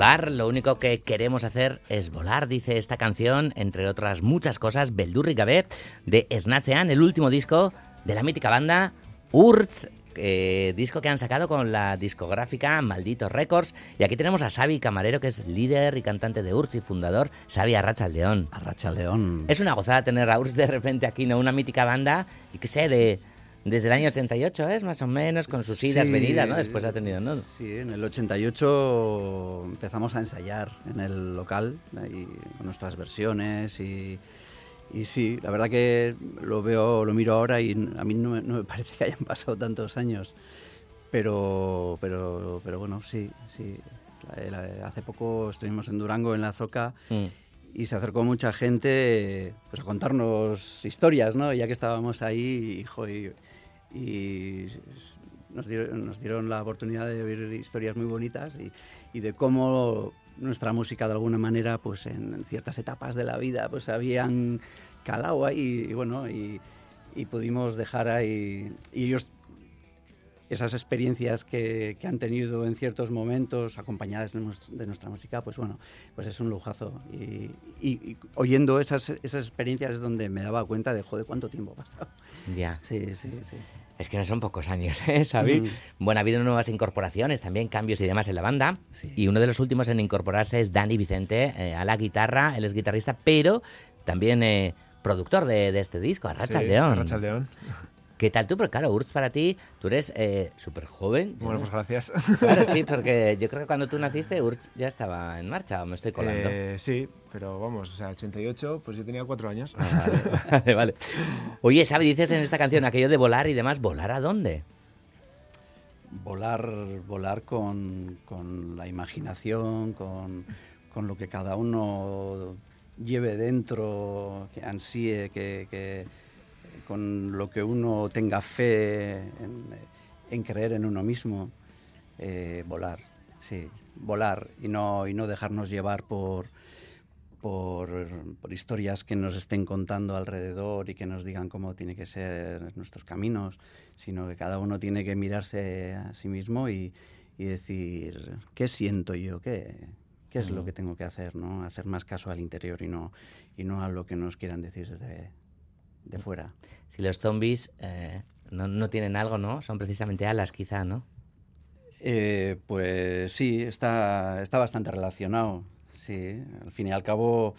Volar, lo único que queremos hacer es volar, dice esta canción, entre otras muchas cosas, Beldurri Gabé, de Snatchean, el último disco de la mítica banda Urz, eh, disco que han sacado con la discográfica Malditos Records. Y aquí tenemos a Xavi Camarero, que es líder y cantante de Urz y fundador, Xavi Arracha León. Arracha León. Es una gozada tener a Urz de repente aquí, ¿no? Una mítica banda, y que sé, de desde el año 88 es más o menos, con sus idas, venidas, ¿no? Después ha tenido, ¿no? Sí, en el 88 empezamos a ensayar en el local, ahí, con nuestras versiones y, y, sí, la verdad que lo veo, lo miro ahora y a mí no me, no me parece que hayan pasado tantos años, pero, pero, pero bueno, sí, sí. Hace poco estuvimos en Durango, en la Zoca, mm. Y se acercó mucha gente pues, a contarnos historias, ¿no? Ya que estábamos ahí, hijo, y, y nos dieron, nos dieron, la oportunidad de oír historias muy bonitas y, y, de cómo nuestra música de alguna manera pues en ciertas etapas de la vida pues habían calado ahí y bueno y, y pudimos dejar ahí y ellos esas experiencias que, que, han tenido en ciertos momentos acompañadas de, de, nuestra música, pues bueno, pues es un lujazo. Y, y, y, oyendo esas, esas experiencias es donde me daba cuenta de, joder, cuánto tiempo ha pasado. Ya. Sí, sí, sí. Es que no son pocos años, ¿eh, Xavi? Mm. Bueno, ha habido nuevas incorporaciones, también cambios y demás en la banda. Sí. Y uno de los últimos en incorporarse es Dani Vicente eh, a la guitarra. Él es guitarrista, pero también eh, productor de, de, este disco, Arracha sí, León. Arracha León. ¿Qué tal tú? Porque claro, Urz para ti, tú eres eh, súper joven. Bueno, pues gracias. Claro, sí, porque yo creo que cuando tú naciste Urz ya estaba en marcha, o me estoy colando. Eh, sí, pero vamos, o sea, 88, pues yo tenía cuatro años. Ah, vale, vale, vale. Oye, Xavi, dices en esta canción aquello de volar y demás, ¿volar a dónde? Volar, volar con, con la imaginación, con, con, lo que cada uno lleve dentro, que ansíe, que, que con lo que uno tenga fe en, en creer en uno mismo, eh, volar, sí, volar y no, y no dejarnos llevar por, por, por, historias que nos estén contando alrededor y que nos digan cómo tiene que ser nuestros caminos, sino que cada uno tiene que mirarse a sí mismo y, y decir, ¿qué siento yo? ¿Qué, qué es mm. lo que tengo que hacer? ¿no? Hacer más caso al interior y no, y no a lo que nos quieran decir desde, de fuera. Si los zombies eh, no, no, tienen algo, ¿no? Son precisamente alas, quizá, ¿no? Eh, pues sí, está, está bastante relacionado. Sí, al fin y al cabo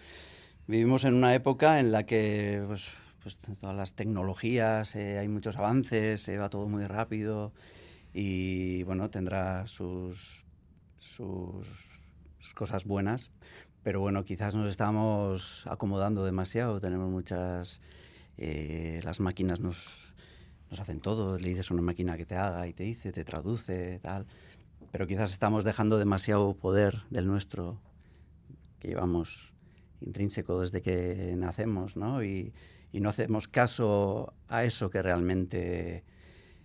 vivimos en una época en la que pues, pues todas las tecnologías, eh, hay muchos avances, va todo muy rápido y bueno, tendrá sus, sus cosas buenas, pero bueno, quizás nos estamos acomodando demasiado, tenemos muchas eh, las máquinas nos, nos hacen todo, le dices a una máquina que te haga y te dice, te traduce, tal. Pero quizás estamos dejando demasiado poder del nuestro que llevamos intrínseco desde que nacemos, ¿no? Y, no hacemos caso a eso que realmente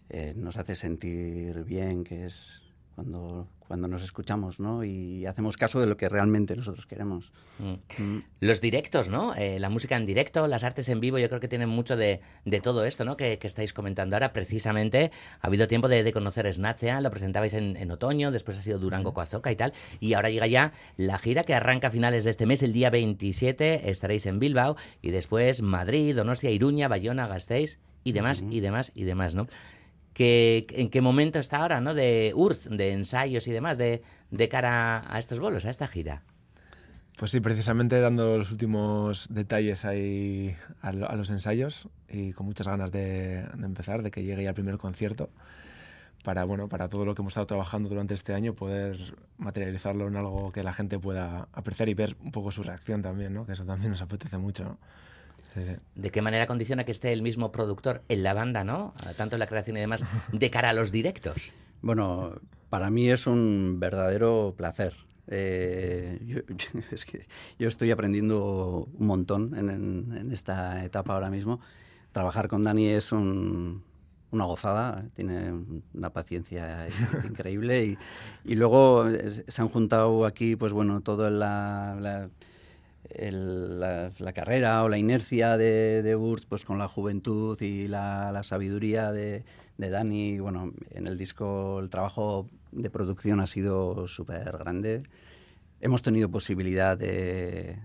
eh, nos hace sentir bien, que es cuando, cuando nos escuchamos, ¿no? Y hacemos caso de lo que realmente nosotros queremos. Mm. Mm. Los directos, ¿no? Eh, la música en directo, las artes en vivo, yo creo que tienen mucho de, de todo esto, ¿no? Que, que, estáis comentando ahora. Precisamente ha habido tiempo de, de conocer Snatchea, lo presentabais en, en, otoño, después ha sido Durango Coazoca y tal. Y ahora llega ya la gira que arranca a finales de este mes, el día 27, estaréis en Bilbao y después Madrid, Donostia, Iruña, Bayona, Gasteiz y demás, uh -huh. y demás, y demás, ¿no? Que, en qué momento está ahora, ¿no? De URSS, de ensayos y demás, de, de cara a estos bolos, a esta gira. Pues sí, precisamente dando los últimos detalles ahí a, a los ensayos y con muchas ganas de, de, empezar, de que llegue ya el primer concierto, para, bueno, para todo lo que hemos estado trabajando durante este año, poder materializarlo en algo que la gente pueda apreciar y ver un poco su reacción también, ¿no? que eso también nos apetece mucho. ¿no? ¿De qué manera condiciona que esté el mismo productor en la banda, ¿no? Tanto en la creación y demás, de cara a los directos. Bueno, para mí es un verdadero placer. Eh, yo, es que yo estoy aprendiendo un montón en, en, en, esta etapa ahora mismo. Trabajar con Dani es un, una gozada, tiene una paciencia increíble y, y luego se han juntado aquí, pues bueno, todo la, la el, la, la, carrera o la inercia de, de Urs pues con la juventud y la, la sabiduría de, de, Dani. Bueno, en el disco el trabajo de producción ha sido súper grande. hemos tenido posibilidad de,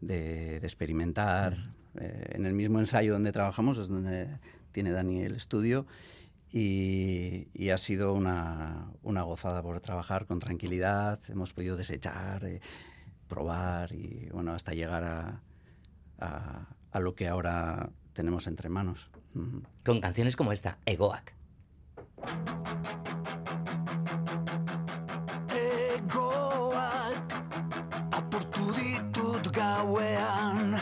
de, experimentar. Eh, en el mismo ensayo donde trabajamos es donde tiene Dani el estudio y, ha sido una, una, gozada por trabajar con tranquilidad. Hemos podido desechar, eh, probar y bueno, hasta llegar a, a, a, lo que ahora tenemos entre manos. Con canciones como esta, Egoak. Egoak apurtu ditut gauean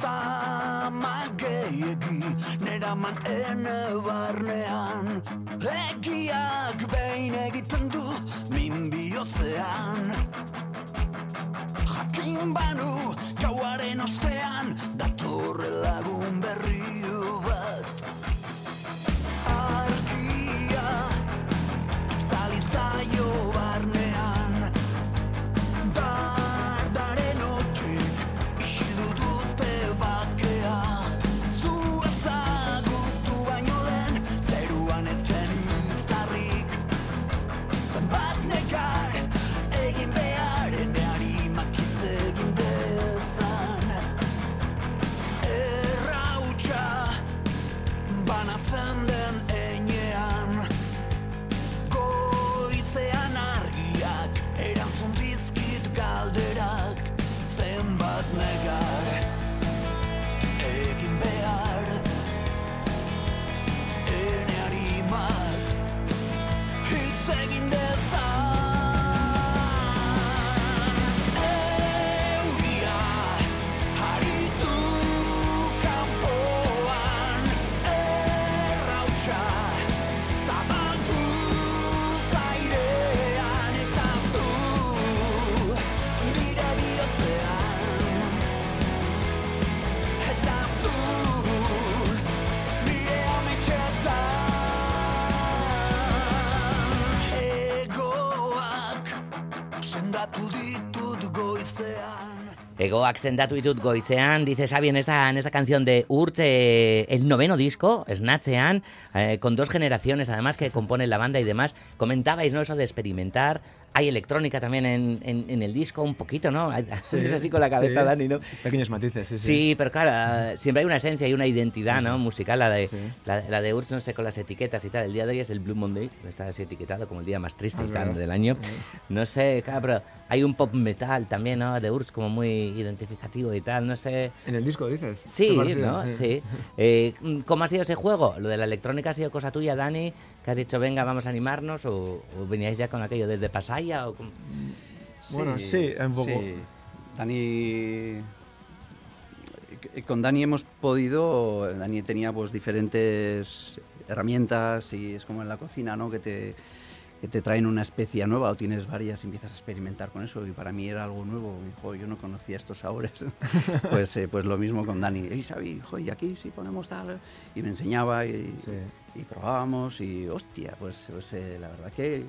Zama gehiegi neraman ene barnean Egiak behin egiten du min bihotzean Jakin banu gauaren ostean Ego sendatu ditut goizean, dice Xavi en esta, en esta canción de Urch, eh, el noveno disco, Snatchean, eh, con dos generaciones además que componen la banda y demás. Comentabais, ¿no? Eso de experimentar, hay electrónica también en, en, el disco, un poquito, ¿no? es así con la cabeza, Dani, ¿no? Pequeños matices, sí, sí. Sí, pero claro, siempre hay una esencia y una identidad, ¿no? Musical, la de, la, de Urs, no sé, con las etiquetas y tal. El día de hoy es el Blue Monday, está así etiquetado como el día más triste y tal del año. No sé, claro, pero hay un pop metal también, ¿no? De Urs como muy identificativo y tal, no sé. ¿En el disco dices? Sí, ¿no? Sí. Eh, ¿Cómo ha sido ese juego? ¿Lo de la electrónica ha sido cosa tuya, Dani? ¿Que has dicho, venga, vamos a animarnos? ¿O, veníais ya con aquello desde O Bueno, sí, un poco. Sí. Dani con Dani hemos podido, Dani tenía pues diferentes herramientas y es como en la cocina, ¿no? Que te, que te traen una especie nueva o tienes varias y empiezas a experimentar con eso y para mí era algo nuevo, hijo, yo no conocía estos sabores. pues, eh, pues lo mismo con Dani, y Sabi, hijo, y aquí sí ponemos tal, y me enseñaba y, y probábamos y hostia, pues, pues eh, la verdad que,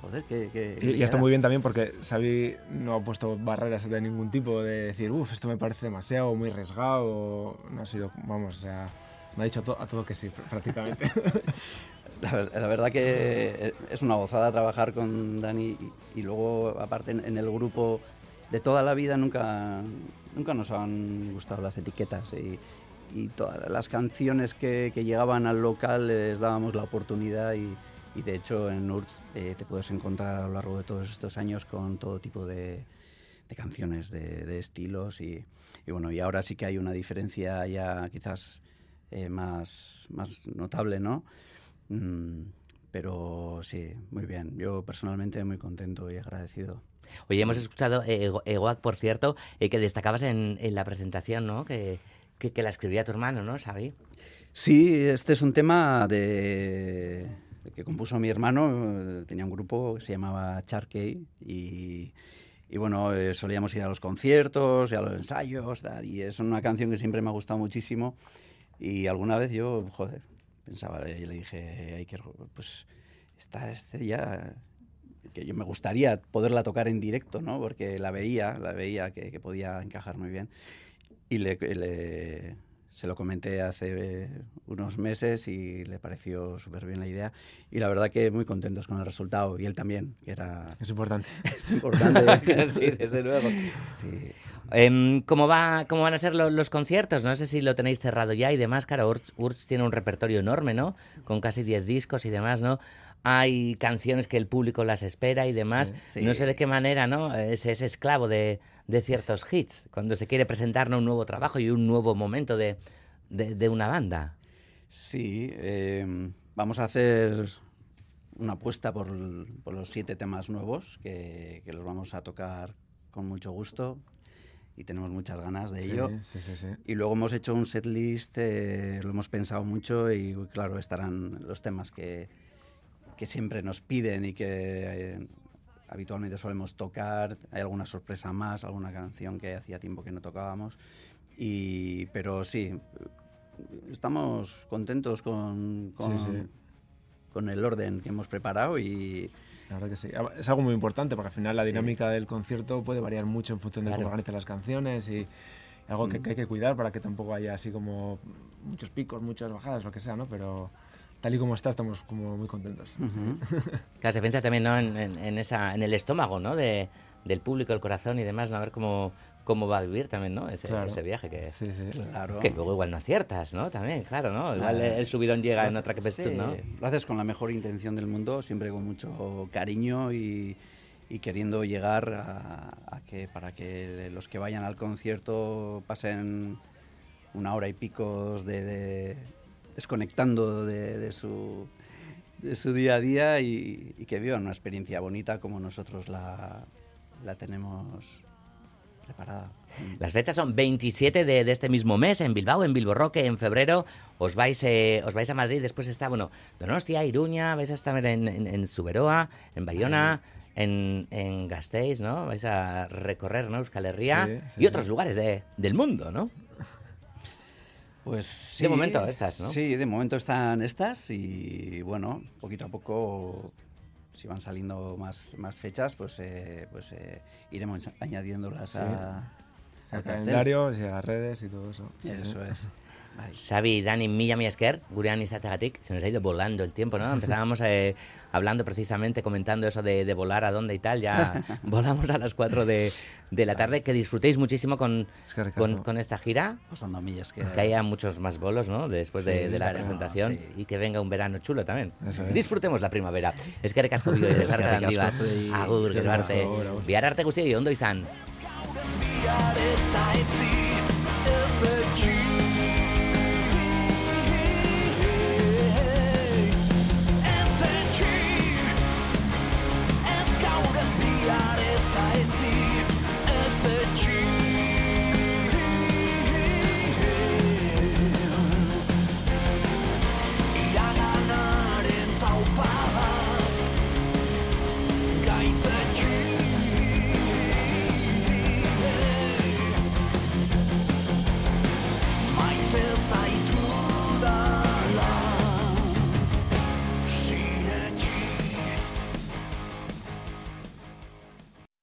joder, que... y, está muy bien también porque Xavi no ha puesto barreras de ningún tipo de decir, uff, esto me parece demasiado, muy arriesgado, no ha sido, vamos, o sea, me ha dicho a todo que sí, prácticamente. La, verdad que es una gozada trabajar con Dani y, luego, aparte, en, el grupo de toda la vida nunca, nunca nos han gustado las etiquetas y, todas las canciones que, llegaban al local les dábamos la oportunidad y, de hecho en URT eh, te puedes encontrar a lo largo de todos estos años con todo tipo de, canciones, de, estilos y, bueno, y ahora sí que hay una diferencia ya quizás eh, más, más notable, ¿no? Mm, pero sí, muy bien. Yo personalmente muy contento y agradecido. Oye, hemos escuchado eh, Egoac, por cierto, eh, que destacabas en, en, la presentación, ¿no? Que, que, la escribía tu hermano, ¿no, Xavi? Sí, este es un tema de que compuso mi hermano. Tenía un grupo que se llamaba Charkey y, y bueno, eh, solíamos ir a los conciertos y a los ensayos y es una canción que siempre me ha gustado muchísimo y alguna vez yo, joder, pensaba, y le dije, hay que, pues está este ya, que yo me gustaría poderla tocar en directo, ¿no? Porque la veía, la veía que, podía encajar muy bien. Y le, se lo comenté hace unos meses y le pareció súper bien la idea. Y la verdad que muy contentos con el resultado. Y él también, que era... Es importante. Es importante. sí, desde luego. sí. Em, ¿cómo, va, ¿Cómo van a ser lo- los conciertos? No sé si lo tenéis cerrado ya y demás. Claro, Urts, Urts tiene un repertorio enorme, ¿no? Con casi 10 discos y demás, ¿no? Hay canciones que el público las espera y demás. Sí, sí. No sé de qué manera, ¿no? Es, es esclavo de, de ciertos hits. Cuando se quiere presentar ¿no? un nuevo trabajo y un nuevo momento de, de, de una banda. Sí, eh, vamos a hacer una apuesta por, por los siete temas nuevos que, que los vamos a tocar con mucho gusto y tenemos muchas ganas de ello. Sí, sí, sí. Y luego hemos hecho un setlist, eh, lo hemos pensado mucho y claro, estarán los temas que, que siempre nos piden y que eh, habitualmente solemos tocar. Hay alguna sorpresa más, alguna canción que hacía tiempo que no tocábamos. Y, pero sí, estamos contentos con, con, con el orden que hemos preparado y La verdad que sí. Es algo muy importante porque al final la Sí. dinámica del concierto puede variar mucho en función de Claro. cómo organizan las canciones y algo que, que hay que cuidar para que tampoco haya así como muchos picos, muchas bajadas, lo que sea, ¿no? Pero tal y como está, estamos como muy contentos. Claro, se piensa también ¿no? en, en- en esa, en el estómago ¿no? de, del público, el corazón y demás, ¿no? a ver cómo, cómo va a vivir también ¿no? ese, Claro. ese viaje. Que, Sí, sí. claro. que luego igual no aciertas, ¿no? También, claro, ¿no? Igual el subidón llega Lo en otra que sí, tú, ¿no? Lo haces con la mejor intención del mundo, siempre con mucho cariño y, y queriendo llegar a, a que para que los que vayan al concierto pasen una hora y picos de, de- desconectando de, de su de su día a día y, y que vivan una experiencia bonita como nosotros la, la tenemos preparada. Las fechas son 27 de, de este mismo mes en Bilbao, en Bilbo Roque, en febrero os vais, eh, os vais a Madrid, después está, bueno, Donostia, Iruña, vais a estar en, en, en Zuberoa, en Bayona, en, en Gasteiz, ¿no? Vais a recorrer, ¿no? Euskal Herria Sí, sí, y otros sí. lugares de, del mundo, ¿no? Pues sí, De momento estas, ¿no? Sí, de momento están estas y bueno, poquito a poco, si van saliendo más, más fechas, pues, eh, pues eh, iremos añadiéndolas Sí. a, Al calendario, y a redes y todo eso. Eso es. Bai. Xavi, Dani, mila mi esker, gurean izateagatik, se nos ha ido volando el tiempo, ¿no? Empezábamos eh, hablando precisamente, comentando eso de, de volar a dónde y tal, ya volamos a las 4 de, de la tarde, que disfrutéis muchísimo con, Es que con, con esta gira, Pasando millas que... que haya muchos más bolos, ¿no? Después de, Sí, de la presentación sí. y que venga un verano chulo también. Es. Disfrutemos la primavera. Es que recasco handi bat. zuei. Agur, gero asko, arte. arte guztioi ondo izan.